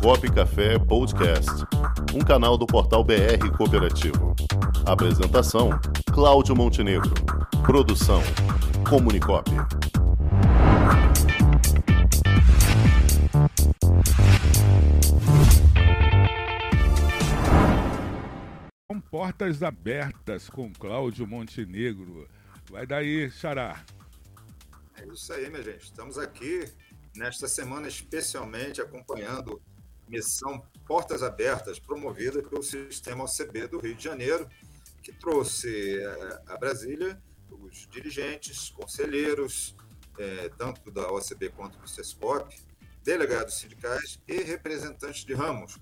Comunicop Café Podcast, um canal do portal BR Cooperativo. Apresentação: Cláudio Montenegro. Produção: Comunicop. Com portas abertas com Cláudio Montenegro. Vai daí, Xará. É isso aí, minha gente. Estamos aqui nesta semana especialmente acompanhando missão Portas Abertas, promovida pelo Sistema OCB do Rio de Janeiro, que trouxe eh, a Brasília os dirigentes, conselheiros, é, tanto da OCB quanto do SESCOP, delegados sindicais e representantes de ramos.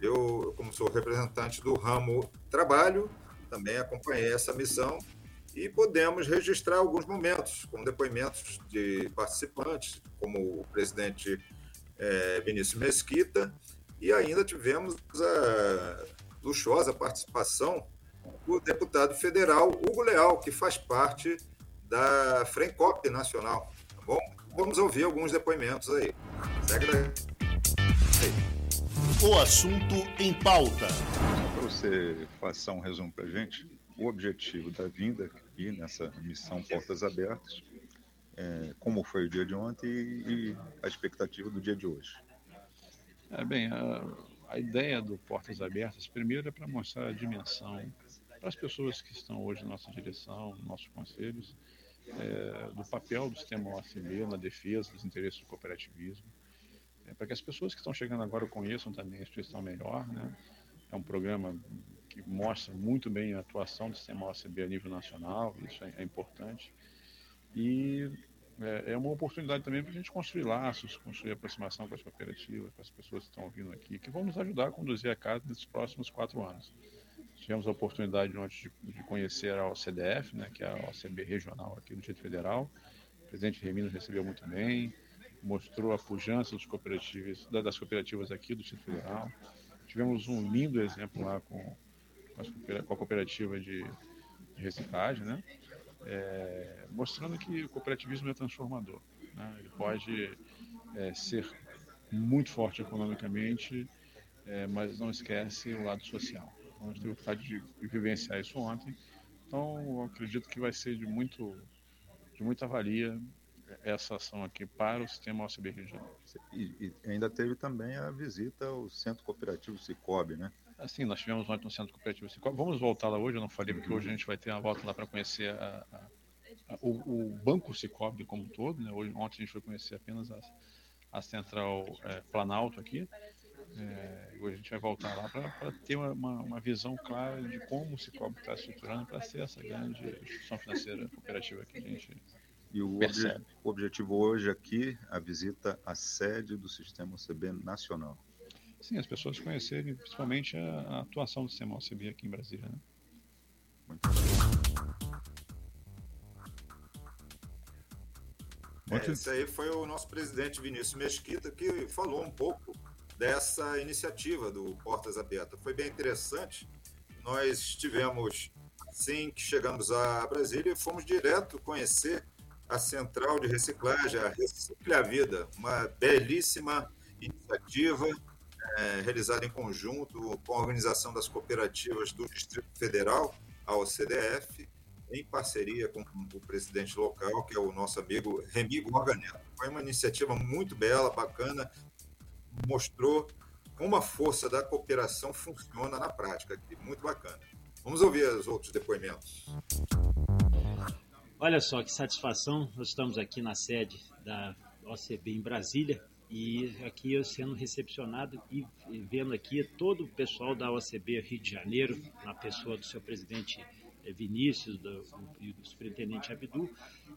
Eu, como sou representante do ramo trabalho, também acompanhei essa missão e podemos registrar alguns momentos com depoimentos de participantes, como o presidente é, Vinícius Mesquita, e ainda tivemos a luxuosa participação do deputado federal Hugo Leal, que faz parte da Frencop Nacional. Tá bom? Vamos ouvir alguns depoimentos aí. Segue daí. O assunto em pauta. Para você passar um resumo para a gente, o objetivo da vinda aqui nessa missão Portas Abertas, é, como foi o dia de ontem e, e a expectativa do dia de hoje. É, bem, a, a ideia do Portas Abertas, primeiro, é para mostrar a dimensão para as pessoas que estão hoje na nossa direção, nos nossos conselhos, é, do papel do sistema OACB na defesa dos interesses do cooperativismo, é, para que as pessoas que estão chegando agora conheçam também a instituição melhor. Né? É um programa que mostra muito bem a atuação do sistema OCB a nível nacional, isso é, é importante. E é, é, uma oportunidade também para a gente construir laços, construir aproximação com as cooperativas, com as pessoas que estão vindo aqui, que vão nos ajudar a conduzir a casa nesses próximos quatro anos. Tivemos a oportunidade de, de conhecer a OCDF, né, que é a OCB regional aqui do Distrito Federal. O presidente Remi nos recebeu muito bem, mostrou a pujança dos cooperativas, das cooperativas aqui do Distrito Federal. Tivemos um lindo exemplo lá com com a cooperativa de, reciclagem, né? É, mostrando que o cooperativismo é transformador. Né? Ele pode é, ser muito forte economicamente, é, mas não esquece o lado social. Então, a gente teve a oportunidade de vivenciar isso ontem. Então, acredito que vai ser de, muito, de muita valia essa ação aqui para o sistema OCB Janeiro. E, e ainda teve também a visita ao Centro Cooperativo Cicobi, né? Assim, nós tivemos ontem no Centro Cooperativo Cicobi. Vamos voltar lá hoje, eu não falei, porque hoje a gente vai ter uma volta lá para conhecer a, a, a, o, o, Banco Cicobi como um todo. Né? Hoje, ontem a gente foi conhecer apenas a, Central é, Planalto aqui. É, hoje a gente vai voltar lá para ter uma, uma, visão clara de como o Cicobi está estruturando para ser essa grande instituição financeira cooperativa que a gente e o, obje, o objetivo hoje aqui, a visita à sede do Sistema OCB Nacional. Sim, as pessoas conhecerem principalmente a, a atuação do sistema OCB aqui em Brasília. Né? Muito é, esse aí foi o nosso presidente Vinícius Mesquita que falou um pouco dessa iniciativa do Portas Abertas. Foi bem interessante. Nós estivemos, assim que chegamos a Brasília, fomos direto conhecer a central de reciclagem, a Recicle a Vida, uma belíssima iniciativa é, realizada em conjunto com a Organização das Cooperativas do Distrito Federal, a OCDF, em parceria com o presidente local, que é o nosso amigo Remy Gorganeto. Foi uma iniciativa muito bela, bacana, mostrou como a força da cooperação funciona na prática, muito bacana. Vamos ouvir os outros depoimentos. Olha só que satisfação, nós estamos aqui na sede da OCB em Brasília e aqui eu sendo recepcionado e vendo aqui todo o pessoal da OCB Rio de Janeiro, na pessoa do seu presidente eh, Vinícius do, e do superintendente Abdu,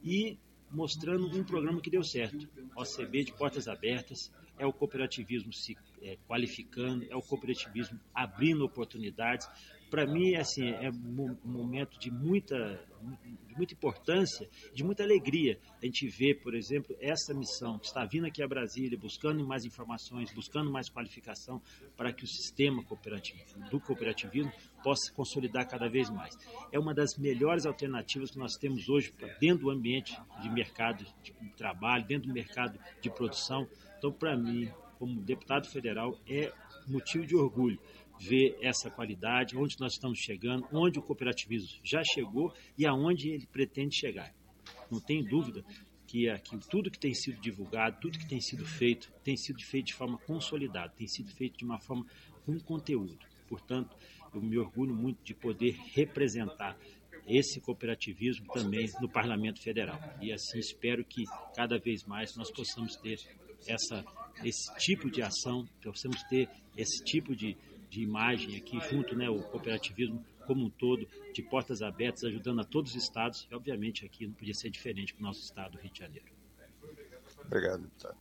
e mostrando um programa que deu certo. OCB de portas abertas, é o cooperativismo se é, qualificando, é o cooperativismo abrindo oportunidades, para mim, assim, é um momento de muita, de muita importância, de muita alegria. A gente vê, por exemplo, essa missão que está vindo aqui a Brasília, buscando mais informações, buscando mais qualificação para que o sistema cooperativo, do cooperativismo possa se consolidar cada vez mais. É uma das melhores alternativas que nós temos hoje dentro do ambiente de mercado de trabalho, dentro do mercado de produção. Então, para mim, como deputado federal, é motivo de orgulho ver essa qualidade, onde nós estamos chegando, onde o cooperativismo já chegou e aonde ele pretende chegar. Não tem dúvida que, aqui, tudo que tem sido divulgado, tudo que tem sido feito, tem sido feito de forma consolidada, tem sido feito de uma forma com conteúdo. Portanto, eu me orgulho muito de poder representar esse cooperativismo também no Parlamento Federal. E assim espero que cada vez mais nós possamos ter essa, esse tipo de ação, possamos ter esse tipo de, de imagem aqui junto, né, o cooperativismo como um todo, de portas abertas, ajudando a todos os estados, e obviamente aqui não podia ser diferente para o nosso estado, Rio de Janeiro. Obrigado, deputado.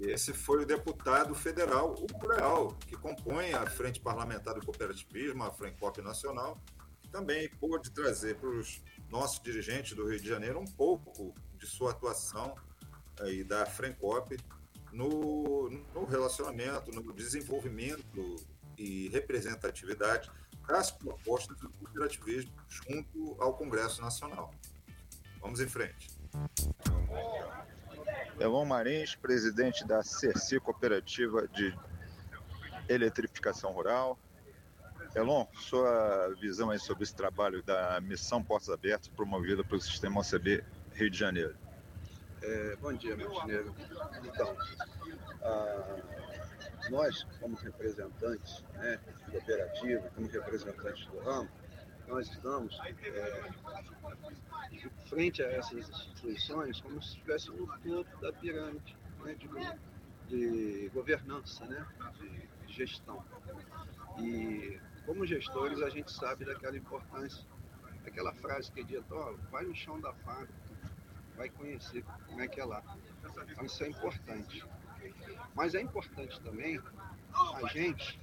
Esse foi o deputado federal Hugo Leal, que compõe a Frente Parlamentar do Cooperativismo, a Frencop Nacional, que também pôde trazer para os nossos dirigentes do Rio de Janeiro um pouco de sua atuação aí da Frencop no, no relacionamento, no desenvolvimento e representatividade das propostas do cooperativismo junto ao Congresso Nacional. Vamos em frente. Elon Marins, presidente da CERCI Cooperativa de Eletrificação Rural. Elon, sua visão aí sobre esse trabalho da Missão Portas Abertas promovida pelo Sistema OCB Rio de Janeiro. É, bom dia, Montenegro. Então, ah, nós, como representantes né, de cooperativa, como representantes do ramo, nós estamos é, frente a essas instituições como se estivesse no topo da pirâmide né, de, de, governança, né, de, gestão. E como gestores a gente sabe daquela importância, daquela frase que é dita, ó, vai no chão da fábrica, vai conhecer como é que é lá. Então isso é importante. Mas é importante também a gente,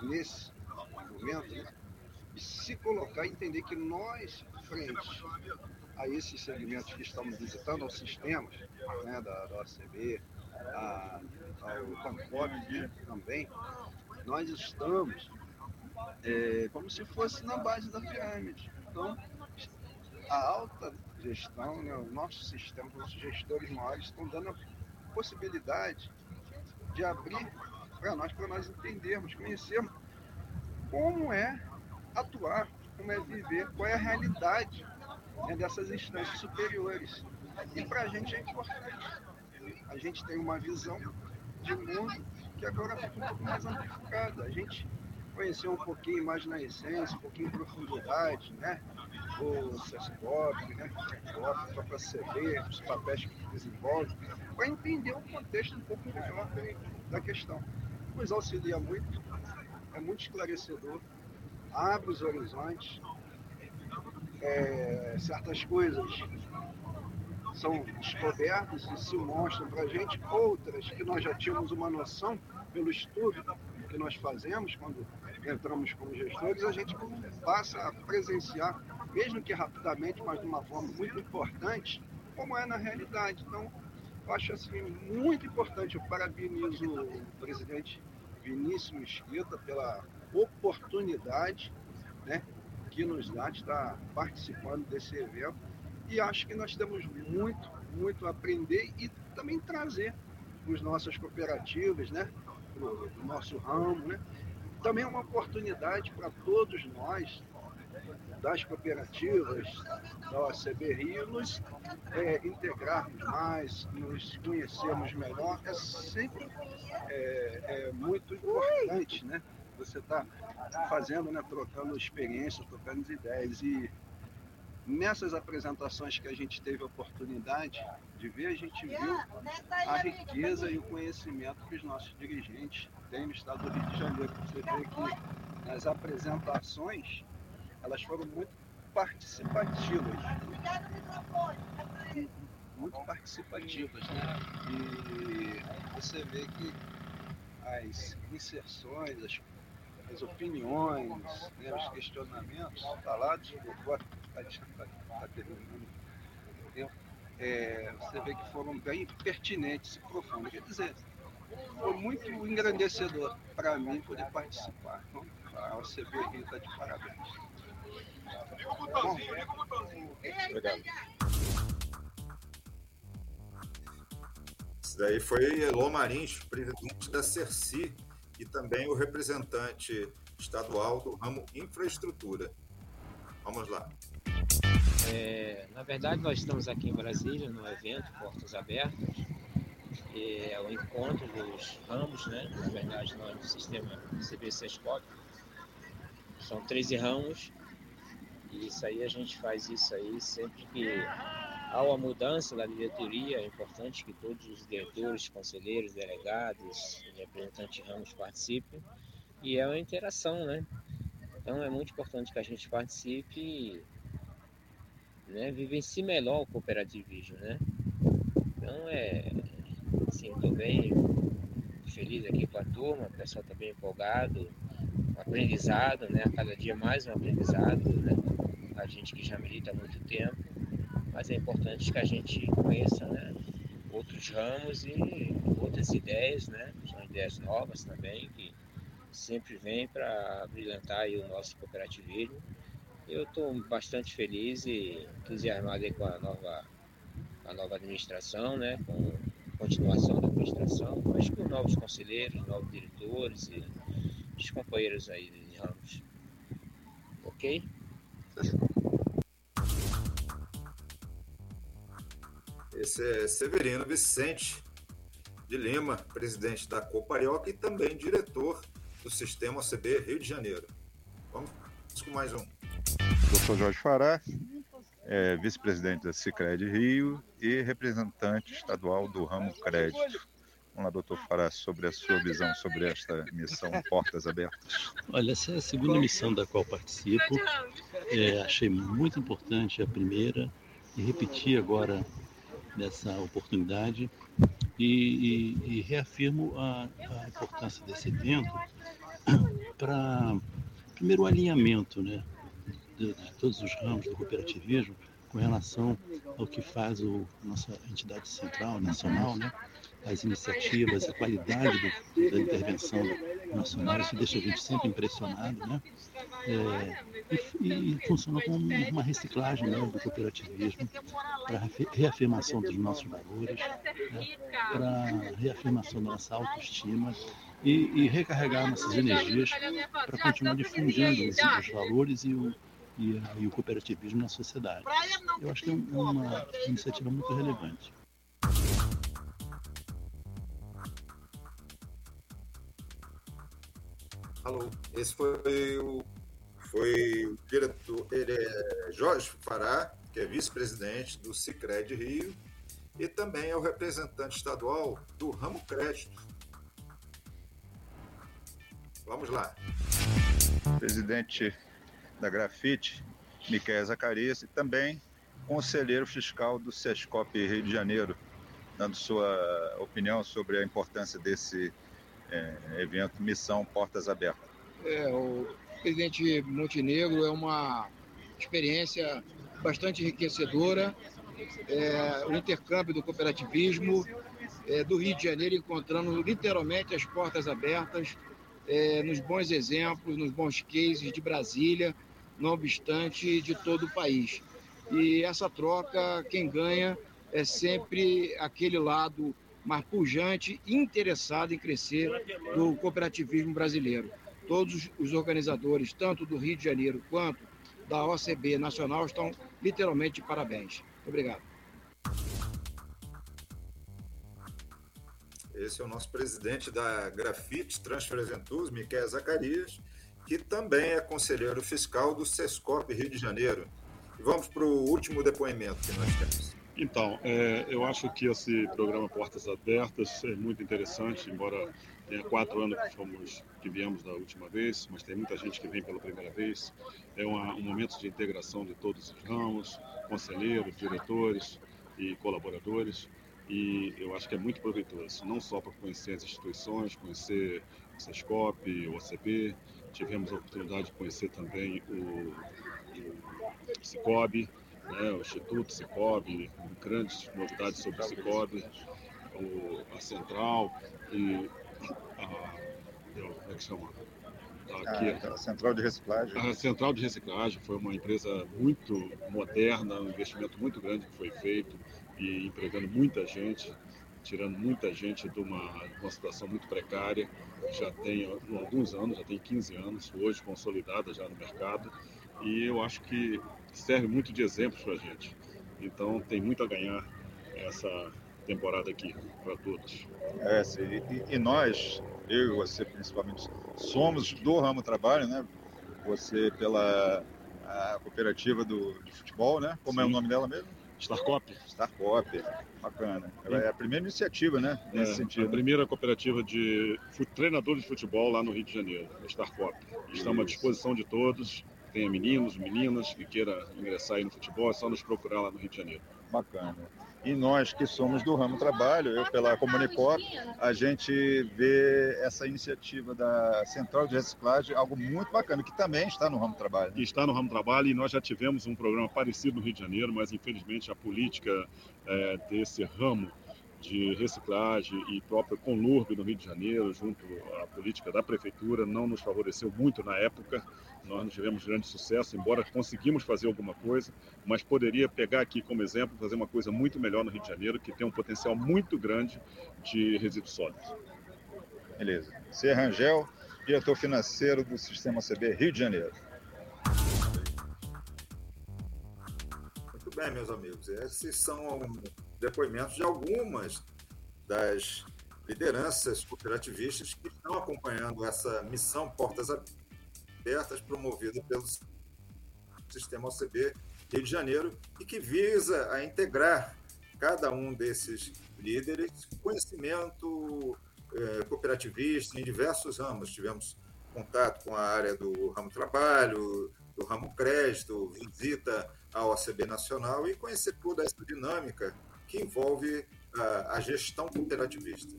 nesse momento, né, se colocar e entender que nós, frente a esses segmentos que estamos visitando, aos sistemas né, da, da OCB, a, ao Pancop também, nós estamos é, como se fosse na base da pirâmide. Então, a alta gestão, né, o nosso sistema, os gestores maiores estão dando a possibilidade de abrir para nós, para nós entendermos, conhecermos como é atuar, como é viver, qual é a realidade né, dessas instâncias superiores. E para a gente é importante. A gente tem uma visão de mundo que agora fica um pouco mais amplificada. A gente conheceu um pouquinho mais na essência, um pouquinho em profundidade, né? O CESCOP, né? o a própria CD, os papéis que desenvolve, para entender o contexto um pouco melhor da questão. Nos auxilia muito, é muito esclarecedor, abre os horizontes, é, certas coisas são descobertas e se mostram para a gente, outras que nós já tínhamos uma noção pelo estudo que nós fazemos quando entramos como gestores, a gente passa a presenciar, mesmo que rapidamente, mas de uma forma muito importante, como é na realidade. Então, eu acho assim muito importante. Eu parabenizo o presidente Vinícius Mesquita pela oportunidade né, que nos dá de estar participando desse evento. E acho que nós temos muito, muito a aprender e também trazer para as nossas cooperativas, né, para o nosso ramo, né, também é uma oportunidade para todos nós das cooperativas da OCB Rio nos é, integrarmos mais, nos conhecermos melhor. É sempre é, é muito importante, né? Você está fazendo, né, trocando experiências, trocando ideias. E nessas apresentações que a gente teve a oportunidade de ver, a gente viu a riqueza e o conhecimento que os nossos dirigentes têm no estado do Rio de Janeiro. Você vê que nas apresentações elas foram muito participativas. Muito participativas, né? E você vê que as inserções, as, as opiniões, né, os questionamentos falados por está tá terminando o tempo, é, você vê que foram bem pertinentes e profundos. Quer dizer, foi muito engrandecedor para mim poder participar. Então, a OCB Rio está de parabéns. Bom, obrigado. Esse daí foi Elô Marins, presidente da CERCI, e também o representante estadual do ramo infraestrutura. Vamos lá. É, na verdade, nós estamos aqui em Brasília, no evento Portas Abertas, é o encontro dos ramos, né? na verdade, nós do sistema CBC-SCOP. São 13 ramos, e isso aí a gente faz isso aí sempre que há uma mudança da diretoria, é importante que todos os diretores, conselheiros, delegados representantes de ramos participem, e é uma interação, né? Então é muito importante que a gente participe né, vivencie melhor o cooperativismo, né? Então é assim, estou bem feliz aqui com a turma, o pessoal está bem empolgado, um aprendizado, né? A cada dia mais um aprendizado, né? A gente que já milita há muito tempo, mas é importante que a gente conheça, né? Outros ramos e outras ideias, né? São ideias novas também que sempre vêm para brilhantar o nosso cooperativismo eu estou bastante feliz e entusiasmado com a nova, a nova administração, né? com a continuação da administração, mas com novos conselheiros, novos diretores e os companheiros aí de ramos. Ok? Esse é Severino Vicente de Lima, presidente da Coparioca e também diretor do Sistema OCB Rio de Janeiro. Vamos com mais um. Dr. Jorge Fará, é, vice-presidente da Cicred Rio e representante estadual do ramo crédito. Vamos lá, doutor Fará, sobre a sua visão sobre esta missão Portas Abertas. Olha, essa é a segunda missão da qual participo. É, achei muito importante a primeira e repeti agora nessa oportunidade e, e, e reafirmo a, a, importância desse evento para, primeiro, o alinhamento, né? De, de todos os ramos do cooperativismo com relação ao que faz o nossa entidade central, nacional, né? as iniciativas, a qualidade do, da intervenção nacional, isso deixa a gente sempre impressionado, né? É, e, e, funciona como uma reciclagem né, do cooperativismo para reafirmação dos nossos valores, né, para reafirmação da nossa autoestima e, e recarregar nossas energias para continuar difundindo os, os valores e o, e, e o cooperativismo na sociedade. Eu acho que é uma iniciativa muito relevante. Alô, esse foi o, foi o diretor, ele é Jorge Fará, que é vice-presidente do Cicred Rio, e também é o representante estadual do ramo crédito. Vamos lá. Presidente da Grafite, Miquel Zacarias, e também conselheiro fiscal do SESCOP Rio de Janeiro, dando sua opinião sobre a importância desse é, evento Missão Portas Abertas. É, o presidente Montenegro é uma experiência bastante enriquecedora, é, o intercâmbio do cooperativismo é, do Rio de Janeiro encontrando literalmente as portas abertas é, nos bons exemplos, nos bons cases de Brasília, não obstante de todo o país. E essa troca, quem ganha é sempre aquele lado mais pujante e interessado em crescer do cooperativismo brasileiro. Todos os organizadores, tanto do Rio de Janeiro quanto da OCB Nacional, estão literalmente de parabéns. Obrigado. Esse é o nosso presidente da Grafite Transfer Ventus, Miquel Zacarias, que também é conselheiro fiscal do SESCOP Rio de Janeiro. E vamos para o último depoimento que nós temos. Então, é, eu acho que esse programa Portas Abertas é muito interessante, embora tenha quatro anos que, fomos, que viemos da última vez, mas tem muita gente que vem pela primeira vez. É uma, um momento de integração de todos os ramos, conselheiros, diretores e colaboradores, e eu acho que é muito proveitoso, não só para conhecer as instituições, conhecer o SESCOP, o OCB, tivemos a oportunidade de conhecer também o, o Cicobi, né, o Instituto Cicobi, grandes novidades sobre o Cicobi, o, a Central e a, como é que chama? Aqui, a, a Central de Reciclagem. A Central de Reciclagem foi uma empresa muito moderna, um investimento muito grande que foi feito e empregando muita gente. tirando muita gente de uma, de uma situação muito precária, já tem alguns anos, já tem 15 anos, hoje consolidada já no mercado, e eu acho que serve muito de exemplo para a gente. Então tem muito a ganhar essa temporada aqui para todos. É, e, e, nós, eu e você principalmente, somos do ramo trabalho, né? Você pela cooperativa do, de futebol, né? Como Sim. é o nome dela mesmo? Starcop. Starcop, bacana. É a primeira iniciativa, né? Nesse é, sentido. A primeira cooperativa de treinadores de futebol lá no Rio de Janeiro, a Starcop. Estamos à disposição de todos. Tenha meninos, meninas que queira ingressar aí no futebol, é só nos procurar lá no Rio de Janeiro. Bacana. E nós que somos do ramo trabalho, eu pela Comunicop, a gente vê essa iniciativa da Central de Reciclagem algo muito bacana, que também está no ramo trabalho. Né? Está no ramo trabalho e nós já tivemos um programa parecido no Rio de Janeiro, mas infelizmente a política é, desse ramo de reciclagem e próprio Conlurb no Rio de Janeiro, junto à política da prefeitura, não nos favoreceu muito na época. Nós não tivemos grande sucesso, embora conseguimos fazer alguma coisa, mas poderia pegar aqui como exemplo, fazer uma coisa muito melhor no Rio de Janeiro, que tem um potencial muito grande de resíduos sólidos. Beleza. C. Rangel, diretor financeiro do Sistema CB Rio de Janeiro. Muito bem, meus amigos. Esses são depoimentos de algumas das lideranças cooperativistas que estão acompanhando essa missão Portas Abertas promovida pelo Sistema OCB Rio de Janeiro e que visa a integrar cada um desses líderes conhecimento eh, cooperativista em diversos ramos. Tivemos contato com a área do ramo trabalho, do ramo crédito, visita à OCB Nacional e conhecer toda essa dinâmica que envolve a, a gestão cooperativista.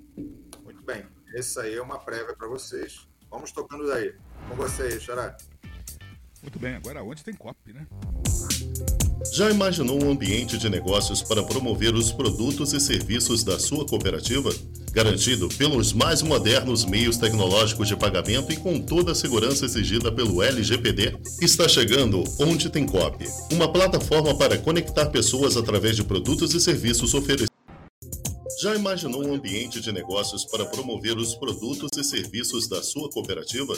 Muito bem, essa aí é uma prévia para vocês. Vamos tocando daí. Com vocês, Xará. Muito bem, agora onde tem copy, né? Já imaginou um ambiente de negócios para promover os produtos e serviços da sua cooperativa? Garantido pelos mais modernos meios tecnológicos de pagamento e com toda a segurança exigida pelo LGPD, está chegando Onde Tem Cop, uma plataforma para conectar pessoas através de produtos e serviços oferecidos. Já imaginou um ambiente de negócios para promover os produtos e serviços da sua cooperativa?